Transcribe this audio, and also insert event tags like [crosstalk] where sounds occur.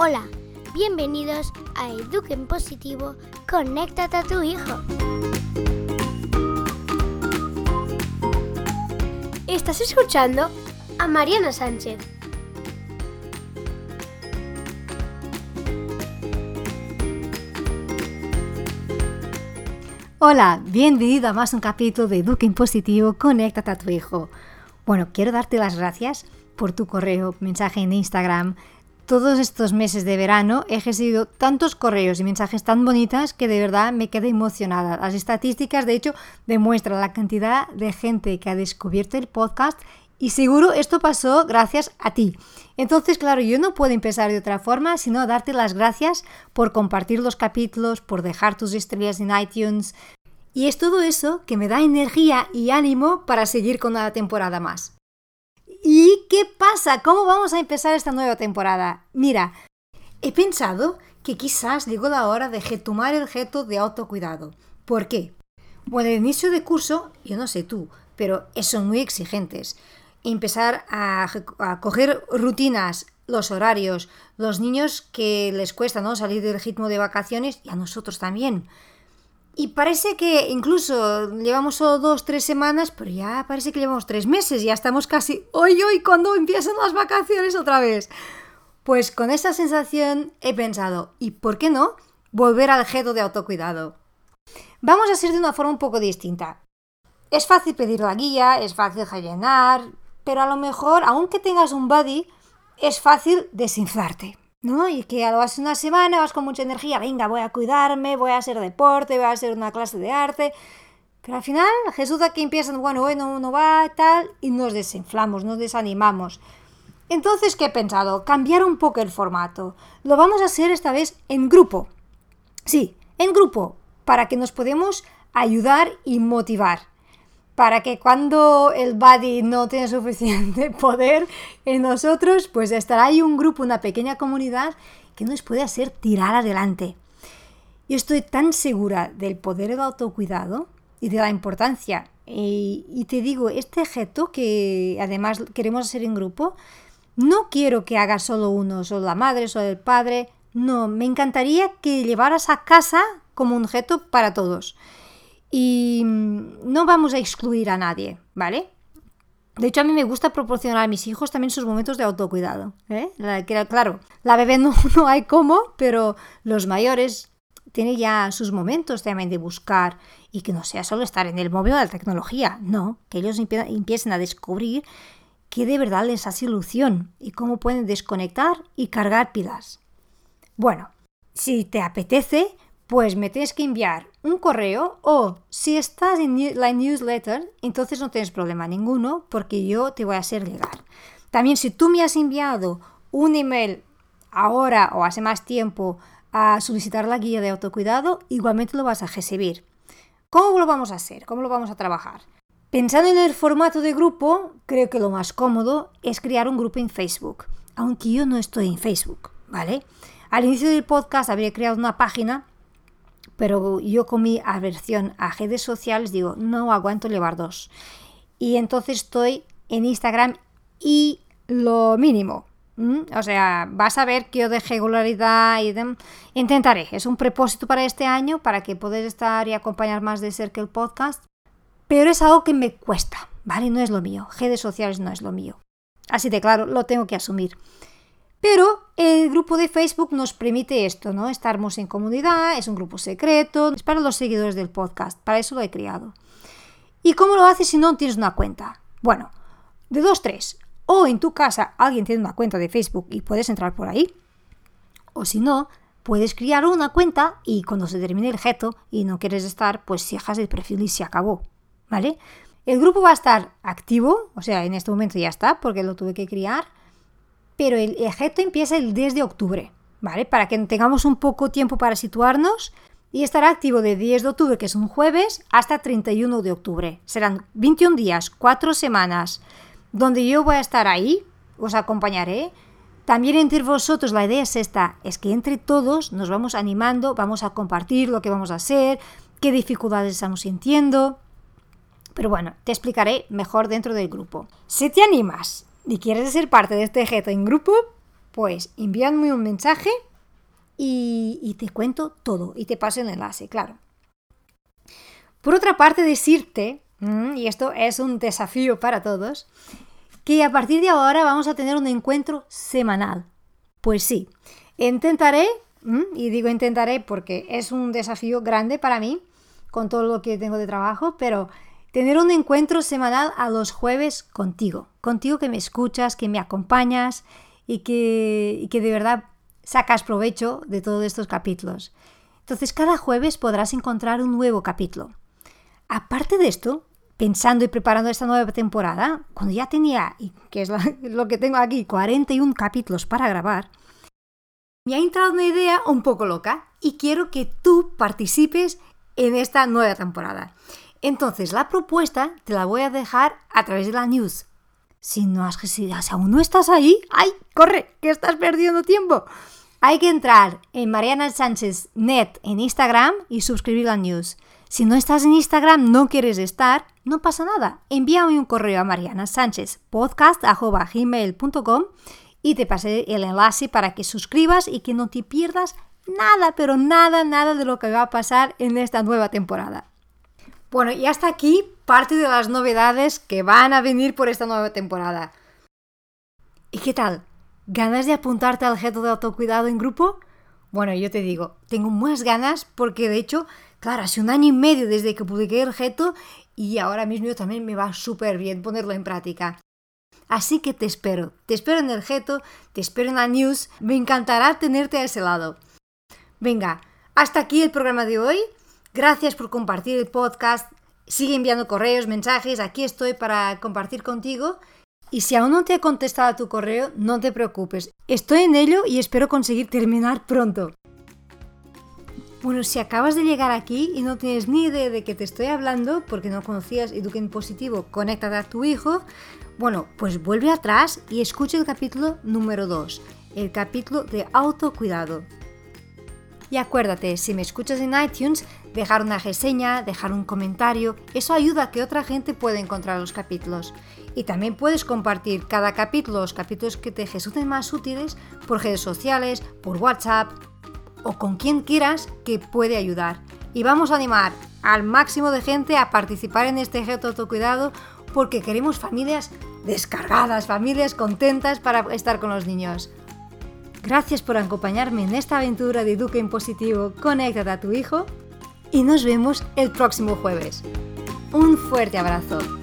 Hola, bienvenidos a Eduquen Positivo, conéctate a tu hijo. Estás escuchando a Mariana Sánchez. Hola, bienvenido a más un capítulo de Eduquen Positivo, conéctate a tu hijo. Bueno, quiero darte las gracias por tu correo, mensaje en Instagram. Todos estos meses de verano he recibido tantos correos y mensajes tan bonitas que de verdad me quedé emocionada. Las estadísticas, de hecho, demuestran la cantidad de gente que ha descubierto el podcast y seguro esto pasó gracias a ti. Entonces, claro, yo no puedo empezar de otra forma sino darte las gracias por compartir los capítulos, por dejar tus estrellas en iTunes, y es todo eso que me da energía y ánimo para seguir con una temporada más. ¿Y qué pasa? ¿Cómo vamos a empezar esta nueva temporada? Mira, he pensado que quizás llegó la hora de retomar el reto de autocuidado. ¿Por qué? Bueno, el inicio de curso, yo no sé tú, pero son muy exigentes. Empezar a, a coger rutinas, los horarios, los niños que les cuesta ¿no? salir del ritmo de vacaciones y a nosotros también. Y parece que incluso llevamos solo dos, tres semanas, pero ya parece que llevamos tres meses, ya estamos casi, hoy, hoy, cuando empiezan las vacaciones otra vez. Pues con esa sensación he pensado, ¿y por qué no volver al objeto de autocuidado? Vamos a hacer de una forma un poco distinta. Es fácil pedir la guía, es fácil rellenar, pero a lo mejor, aunque tengas un buddy, es fácil desinflarte. ¿No? Y que lo haces una semana, vas con mucha energía, venga, voy a cuidarme, voy a hacer deporte, voy a hacer una clase de arte. Pero al final resulta que empiezan, bueno, bueno, no va, tal, y nos desinflamos, nos desanimamos. Entonces, ¿qué he pensado? Cambiar un poco el formato. Lo vamos a hacer esta vez en grupo. Sí, en grupo, para que nos podamos ayudar y motivar para que cuando el body no tiene suficiente [laughs] poder en nosotros, pues estará ahí un grupo, una pequeña comunidad que nos puede hacer tirar adelante. Yo estoy tan segura del poder del autocuidado y de la importancia. Y, te digo, este objeto que además queremos hacer en grupo, no quiero que haga solo uno, solo la madre, solo el padre. No, me encantaría que llevaras a casa como un objeto para todos y mm, no vamos a excluir a nadie, ¿vale? De hecho, a mí me gusta proporcionar a mis hijos también sus momentos de autocuidado. ¿eh? claro, la bebé no, [laughs] no hay cómo, pero los mayores tienen ya sus momentos también de buscar y que no sea solo estar en el móvil de la tecnología, no, que ellos empiecen a descubrir qué de verdad les hace ilusión y cómo pueden desconectar y cargar pilas. Bueno, si te apetece, pues me tienes que enviar un correo o si estás en la newsletter, entonces no tienes problema ninguno porque yo te voy a hacer llegar. También si tú me has enviado un email ahora o hace más tiempo a solicitar la guía de autocuidado, igualmente lo vas a recibir. ¿Cómo lo vamos a hacer? ¿Cómo lo vamos a trabajar? Pensando en el formato de grupo, creo que lo más cómodo es crear un grupo en Facebook, aunque yo no estoy en Facebook, ¿vale? Al inicio del podcast habría creado una página pero yo con mi aversión a redes sociales digo, no aguanto llevar dos. Y entonces estoy en Instagram y lo mínimo. O sea, vas a ver que yo de regularidad y intentaré. Es un propósito para este año para que podáis estar y acompañar más de cerca el podcast. Pero es algo que me cuesta, ¿vale? No es lo mío. Redes sociales no es lo mío. Así de claro, lo tengo que asumir. Pero el grupo de Facebook nos permite esto, ¿no? Estamos en comunidad, es un grupo secreto, es para los seguidores del podcast, para eso lo he creado. ¿Y cómo lo haces si no tienes una cuenta? Bueno, de dos, tres. O en tu casa alguien tiene una cuenta de Facebook y puedes entrar por ahí. O si no, puedes crear una cuenta y cuando se termine el reto y no quieres estar, pues cierras el perfil y se acabó. ¿Vale? El grupo va a estar activo, o sea, en este momento ya está, porque lo tuve que crear pero el ejeto empieza el 10 de octubre, ¿vale? Para que tengamos un poco tiempo para situarnos y estará activo de 10 de octubre, que es un jueves, hasta 31 de octubre. Serán 21 días, 4 semanas, donde yo voy a estar ahí, os acompañaré. También entre vosotros la idea es esta, es que entre todos nos vamos animando, vamos a compartir lo que vamos a hacer, qué dificultades estamos sintiendo. Pero bueno, te explicaré mejor dentro del grupo. Si te animas y quieres ser parte de este reto en grupo, Pues envíame un mensaje y, y te cuento todo y te paso el enlace, claro. Por otra parte, decirte, mm, y esto es un desafío para todos, que a partir de ahora vamos a tener un encuentro semanal. Pues sí, intentaré, mm, y digo intentaré porque es un desafío grande para mí, con todo lo que tengo de trabajo, pero tener un encuentro semanal a los jueves contigo, contigo que me escuchas, que me acompañas y que, y que de verdad sacas provecho de todos estos capítulos. Entonces cada jueves podrás encontrar un nuevo capítulo. Aparte de esto, pensando y preparando esta nueva temporada, cuando ya tenía, que es [laughs] lo que tengo aquí, 41 capítulos para grabar, me ha entrado una idea un poco loca y quiero que tú participes en esta nueva temporada. Entonces, la propuesta te la voy a dejar a través de la news. Si no has si aún no estás ahí, ¡ay! ¡Corre! Que estás perdiendo tiempo. Hay que entrar en Mariana Sánchez Net en Instagram y suscribir la news. Si no estás en Instagram, no quieres estar, no pasa nada. Envíame un correo a Mariana Sánchez podcast.gmail.com y te pasé el enlace para que suscribas y que no te pierdas nada, pero nada, nada de lo que va a pasar en esta nueva temporada. Bueno, y hasta aquí parte de las novedades que van a venir por esta nueva temporada. ¿Y qué tal? ¿Ganas de apuntarte al reto de autocuidado en grupo? Bueno, yo te digo, tengo más ganas porque de hecho Claro, hace un año y medio desde que publiqué el reto y ahora mismo también me va súper bien ponerlo en práctica. Así que te espero, te espero en el reto, te espero en la news, me encantará tenerte a ese lado. Venga, hasta aquí el programa de hoy. Gracias por compartir el podcast. Sigue enviando correos, mensajes, aquí estoy para compartir contigo. Y si aún no te he contestado a tu correo, no te preocupes. Estoy en ello y espero conseguir terminar pronto. Bueno, si acabas de llegar aquí y no tienes ni idea de que te estoy hablando porque no conocías Eduquen Positivo, conéctate a tu hijo, bueno, pues vuelve atrás y escucha el capítulo número 2, el capítulo de autocuidado. Y acuérdate, si me escuchas en iTunes, dejar una reseña, dejar un comentario, eso ayuda a que otra gente pueda encontrar los capítulos. Y también puedes compartir cada capítulo, los capítulos que te resulten más útiles, por redes sociales, por WhatsApp, o con quien quieras que puede ayudar. Y vamos a animar al máximo de gente a participar en este reto autocuidado porque queremos familias descargadas, familias contentas para estar con los niños. Gracias por acompañarme en esta aventura de Educa en Positivo, conéctate a tu hijo y nos vemos el próximo jueves. Un fuerte abrazo.